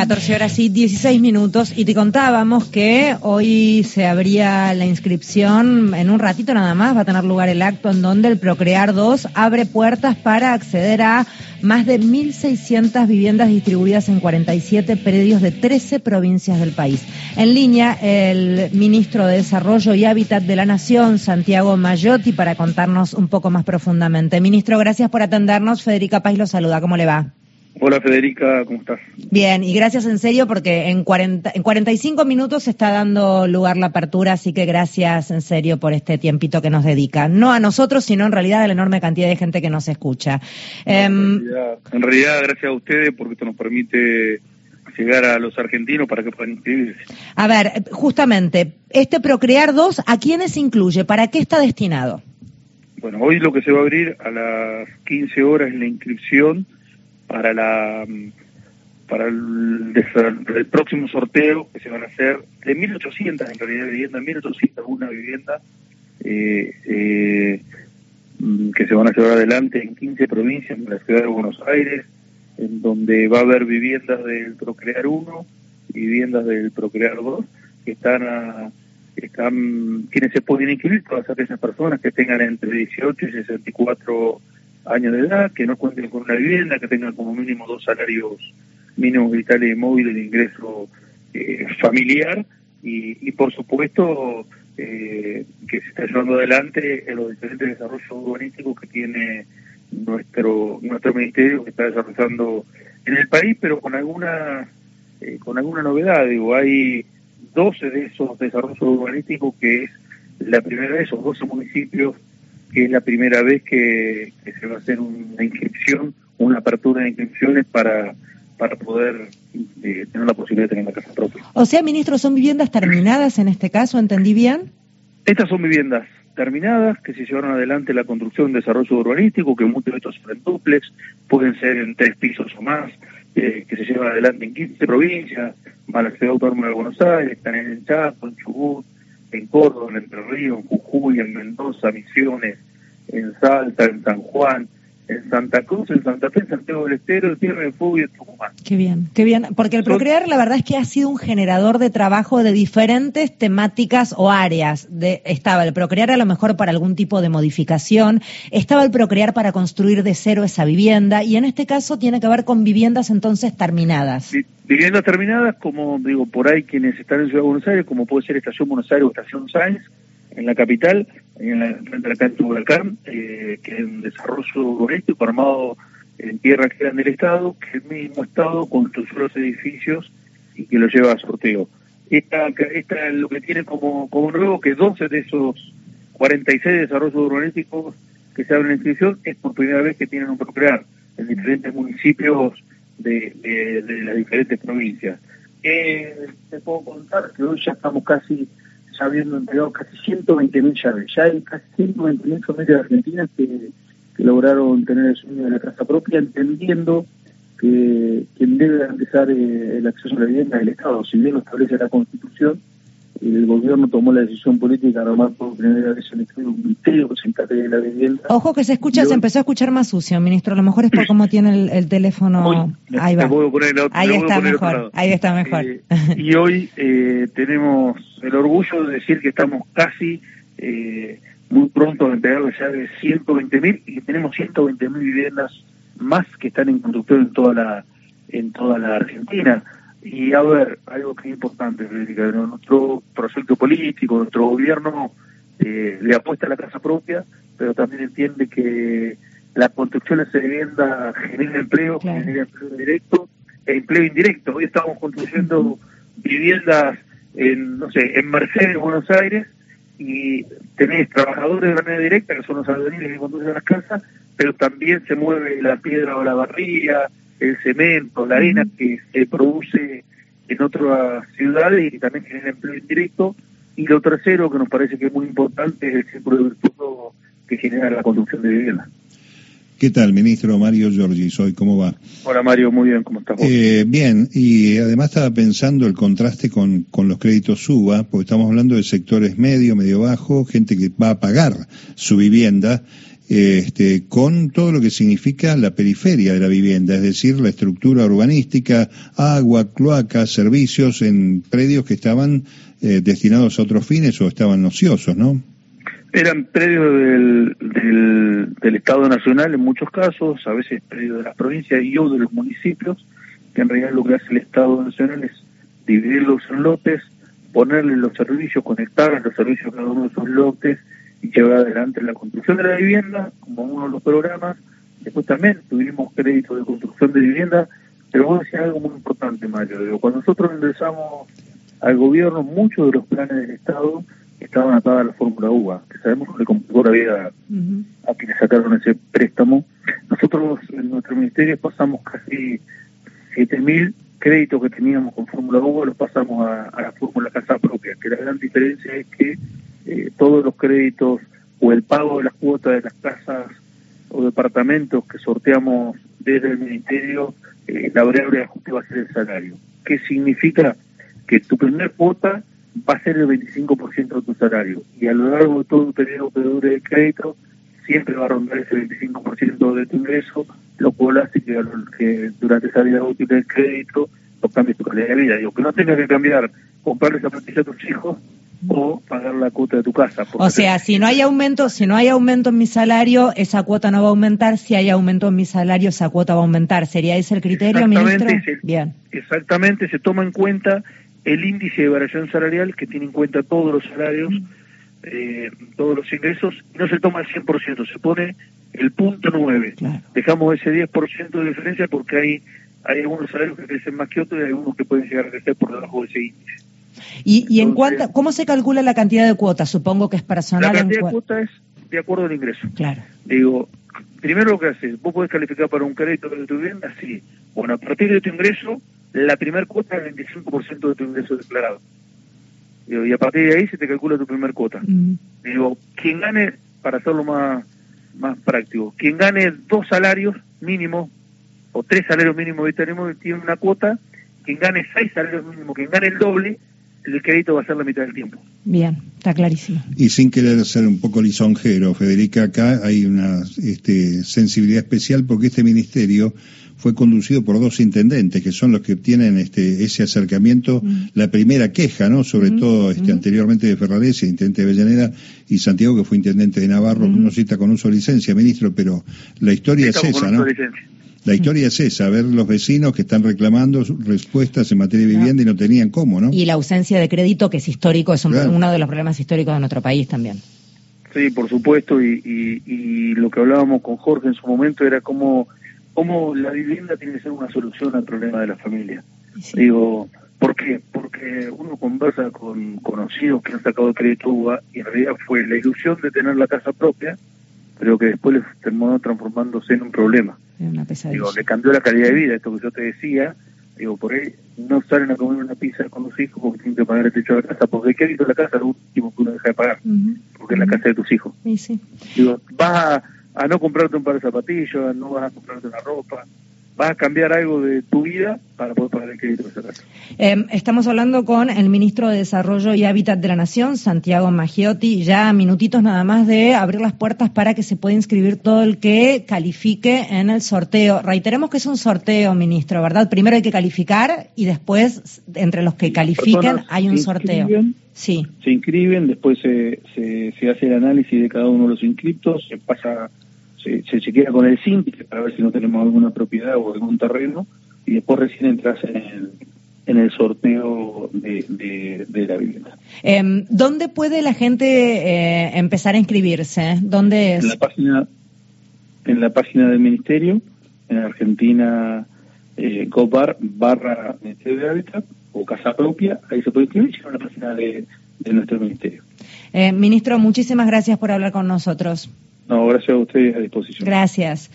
14 horas y 16 minutos y te contábamos que hoy se abría la inscripción, en un ratito nada más va a tener lugar el acto en donde el Procrear 2 abre puertas para acceder a más de 1.600 viviendas distribuidas en 47 predios de 13 provincias del país. En línea, el ministro de Desarrollo y Hábitat de la Nación, Santiago Mayotti, para contarnos un poco más profundamente. Ministro, gracias por atendernos. Federica Paz lo saluda. ¿Cómo le va? Hola Federica, ¿cómo estás? Bien, y gracias en serio porque en, 40, en 45 minutos se está dando lugar la apertura, así que gracias en serio por este tiempito que nos dedica. No a nosotros, sino en realidad a la enorme cantidad de gente que nos escucha. en, realidad, gracias a ustedes porque esto nos permite llegar a los argentinos para que puedan inscribirse. A ver, justamente, este Procrear 2, ¿a quiénes incluye? ¿Para qué está destinado? Bueno, hoy lo que se va a abrir a las 15 horas es la inscripción para la para el, próximo sorteo que se van a hacer de 1.800 en realidad viviendas, 1.800 una vivienda eh, eh, que se van a llevar adelante en 15 provincias en la ciudad de Buenos Aires, en donde va a haber viviendas del Procrear 1 y viviendas del Procrear 2 que están a, están quienes se pueden inscribir, todas aquellas personas que tengan entre 18 y 64 años de edad, que no cuenten con una vivienda, que tengan como mínimo dos salarios mínimos vitales y móviles de ingreso eh, familiar y, por supuesto eh, que se está llevando adelante en los diferentes desarrollos urbanísticos que tiene nuestro nuestro ministerio que está desarrollando en el país, pero con alguna eh, con alguna novedad. Digo, hay 12 de esos desarrollos urbanísticos que es la primera de esos 12 municipios que es la primera vez que, se va a hacer una inscripción, una apertura de inscripciones para, para poder eh, tener la posibilidad de tener una casa propia. O sea, ministro, ¿son viviendas terminadas en este caso? ¿Entendí bien? Estas son viviendas terminadas que se llevaron adelante la construcción de desarrollo urbanístico, que muchos de estos son en duplex, pueden ser en tres pisos o más, eh, que se llevan adelante en 15 provincias, más la ciudad autónoma de Buenos Aires, están en Chaco, en Chubut, en Córdoba, en Entre Ríos, en Jujuy, en Mendoza, Misiones, en Salta, en San Juan, en Santa Cruz, en Santa Fe, en Santiago del Estero, en Tierra de Fuego y en Tucumán. Qué bien, qué bien. Porque el Procrear la verdad es que ha sido un generador de trabajo de diferentes temáticas o áreas. De, estaba el Procrear a lo mejor para algún tipo de modificación, estaba el Procrear para construir de cero esa vivienda y en este caso tiene que ver con viviendas entonces terminadas. viviendas terminadas como digo, por ahí quienes están en Ciudad de Buenos Aires, como puede ser Estación Buenos Aires o Estación Sáenz, en la capital, en la frente de la cancha Huracán, eh, que es un desarrollo urbanístico armado en tierra que era del Estado, que el mismo Estado construyó los edificios y que lo lleva a sorteo. Esta, esta lo que tiene como, como nuevo que 12 de esos 46 desarrollos urbanísticos que se abren en inscripción es por primera vez que tienen un procrear en diferentes municipios de, de, las diferentes provincias. Eh, te puedo contar que hoy ya estamos casi habiendo entregado casi 120.000 llaves. Ya hay casi 120.000 familias argentinas que, que lograron tener el sueño de la casa propia, entendiendo que quien debe garantizar eh, el acceso a la vivienda es el Estado. Si bien lo establece la Constitución, el gobierno tomó la decisión política de armar por primera vez un ministerio que se encargue de la vivienda. Ojo que se escucha, se empezó a escuchar más sucio, ministro. A lo mejor es por cómo tiene el, teléfono. ahí va. ahí, está mejor, ahí está mejor. y hoy eh, tenemos el orgullo de decir que estamos casi eh, muy pronto a entregar ya de 120.000 y tenemos 120.000 viviendas más que están en construcción en toda la en toda la Argentina. Y a ver, algo que es importante, Federica, nuestro proyecto político, nuestro gobierno eh, le apuesta a la casa propia, pero también entiende que la construcción de vivienda genera empleo, genera empleo directo e empleo indirecto. Hoy estamos construyendo viviendas en, no sé, en Mercedes, Buenos Aires, y tenés trabajadores de manera directa, que son los albañiles que conducen las casas, pero también se mueve la piedra o la barrilla, el cemento, la arena que se produce en otras ciudades y también genera empleo indirecto. Y lo tercero, que nos parece que es muy importante, es el círculo de virtuoso que genera la construcción de vivienda. ¿Qué tal, ministro Mario Giorgi? Soy, ¿cómo va? Hola Mario, muy bien, ¿cómo estás vos? Eh, bien, y además estaba pensando el contraste con, con los créditos SUBA, porque estamos hablando de sectores medio, medio bajo, gente que va a pagar su vivienda este, con todo lo que significa la periferia de la vivienda, es decir, la estructura urbanística, agua, cloacas, servicios en predios que estaban eh, destinados a otros fines o estaban ociosos, ¿no? Eran predios del, del, Estado Nacional en muchos casos, a veces predios de las provincias y o de los municipios, que en realidad lo que hace el Estado Nacional es dividirlos en lotes, ponerle los servicios, conectar los servicios a cada uno de esos lotes y llevar adelante la construcción de la vivienda como uno de los programas. Después también tuvimos créditos de construcción de vivienda, pero vos decías algo muy importante, Mario. cuando nosotros ingresamos al gobierno, muchos de los planes del Estado estaban atados a la fórmula UBA, que sabemos que le complicó la vida a quienes sacaron ese préstamo. Nosotros en nuestro ministerio pasamos casi 7.000 créditos que teníamos con fórmula UBA, los pasamos a, la fórmula casa propia, que la gran diferencia es que eh, todos los créditos o el pago de las cuotas de las casas o departamentos que sorteamos desde el ministerio, eh, la variable de ajuste va a ser el salario. ¿Qué significa? Que tu primer cuota va a ser el 25% de tu salario y a lo largo de todo el periodo que dure el crédito siempre va a rondar ese 25% de tu ingreso, lo cual hace que, que durante esa vida útil del crédito no cambies tu calidad de vida. Digo, que no tengas que cambiar, comprarle zapatilla a tus hijos o pagar la cuota de tu casa. O sea, si no hay aumento, si no hay aumento en mi salario, esa cuota no va a aumentar. Si hay aumento en mi salario, esa cuota va a aumentar. ¿Sería ese el criterio, ministro? Bien. Exactamente, se toma en cuenta el índice de variación salarial que tiene en cuenta todos los salarios, eh, todos los ingresos, no se toma el 100%, se pone el punto 9. Dejamos ese 10% de diferencia porque hay, hay algunos salarios que crecen más que otros y hay algunos que pueden llegar a crecer por debajo de ese índice. ¿Y, y en cuanto, cómo se calcula la cantidad de cuotas? Supongo que es personal. La cantidad de cuotas es de acuerdo al ingreso. Claro. Digo, primero lo que haces, vos podés calificar para un crédito de tu vivienda, sí. Bueno, a partir de tu ingreso, la primera cuota es el 25% de tu ingreso declarado. y a partir de ahí se te calcula tu primer cuota. Mm. Digo, quien gane, para hacerlo más, más práctico, quien gane dos salarios mínimos o tres salarios mínimos tenemos tiene una cuota, quien gane seis salarios mínimos, quien gane el doble, el crédito va a ser la mitad del tiempo. Bien, está clarísimo. Y sin querer ser un poco lisonjero, Federica, acá hay una este, sensibilidad especial porque este ministerio fue conducido por dos intendentes que son los que tienen este, ese acercamiento, mm. la primera queja, ¿no? Sobre mm. todo este, mm. anteriormente de Ferrarese, intendente de Avellaneda, y Santiago, que fue intendente de Navarro, no cita con uso de licencia, ministro, pero la historia es esa, ¿no? La historia es esa, ver los vecinos que están reclamando respuestas en materia de vivienda y no tenían cómo, ¿no? Y la ausencia de crédito, que es histórico, es uno de los problemas históricos de nuestro país también. Sí, por supuesto, y, y, lo que hablábamos con Jorge en su momento era cómo, cómo la vivienda tiene que ser una solución al problema de la familia. Digo, ¿por qué? Porque uno conversa con conocidos que han sacado crédito UBA y en realidad fue la ilusión de tener la casa propia, pero que después les terminó transformándose en un problema. Digo, le cambió la calidad de vida, esto que yo te decía. Digo, por ahí no salen a comer una pizza con los hijos porque tienen que pagar el techo de la casa, porque el crédito de la casa es lo último que uno deja de pagar, porque es la casa de tus hijos. Digo, vas a, a, no comprarte un par de zapatillas, no vas a comprarte una ropa, vas a cambiar algo de tu vida para poder pagar el crédito. Eh, estamos hablando con el ministro de Desarrollo y Hábitat de la Nación, Santiago Maggiotti, ya minutitos nada más de abrir las puertas para que se pueda inscribir todo el que califique en el sorteo. Reiteremos que es un sorteo, ministro, ¿verdad? Primero hay que calificar y después, entre los que califiquen, hay un sorteo. Sí. Se inscriben, después se, se, se hace el análisis de cada uno de los inscriptos, se pasa se, se chequea con el SINTI para ver si no tenemos alguna propiedad o algún terreno y después recién entras en el, en el sorteo de, de, la vivienda. Eh, ¿Dónde puede la gente eh, empezar a inscribirse? ¿Dónde es? En la página, en la página del ministerio, en Argentina, eh, GOBAR barra Ministerio de Hábitat o Casa Propia, ahí se puede inscribir, en la página de, de nuestro ministerio. Eh, ministro, muchísimas gracias por hablar con nosotros. No, gracias a ustedes a disposición. Gracias.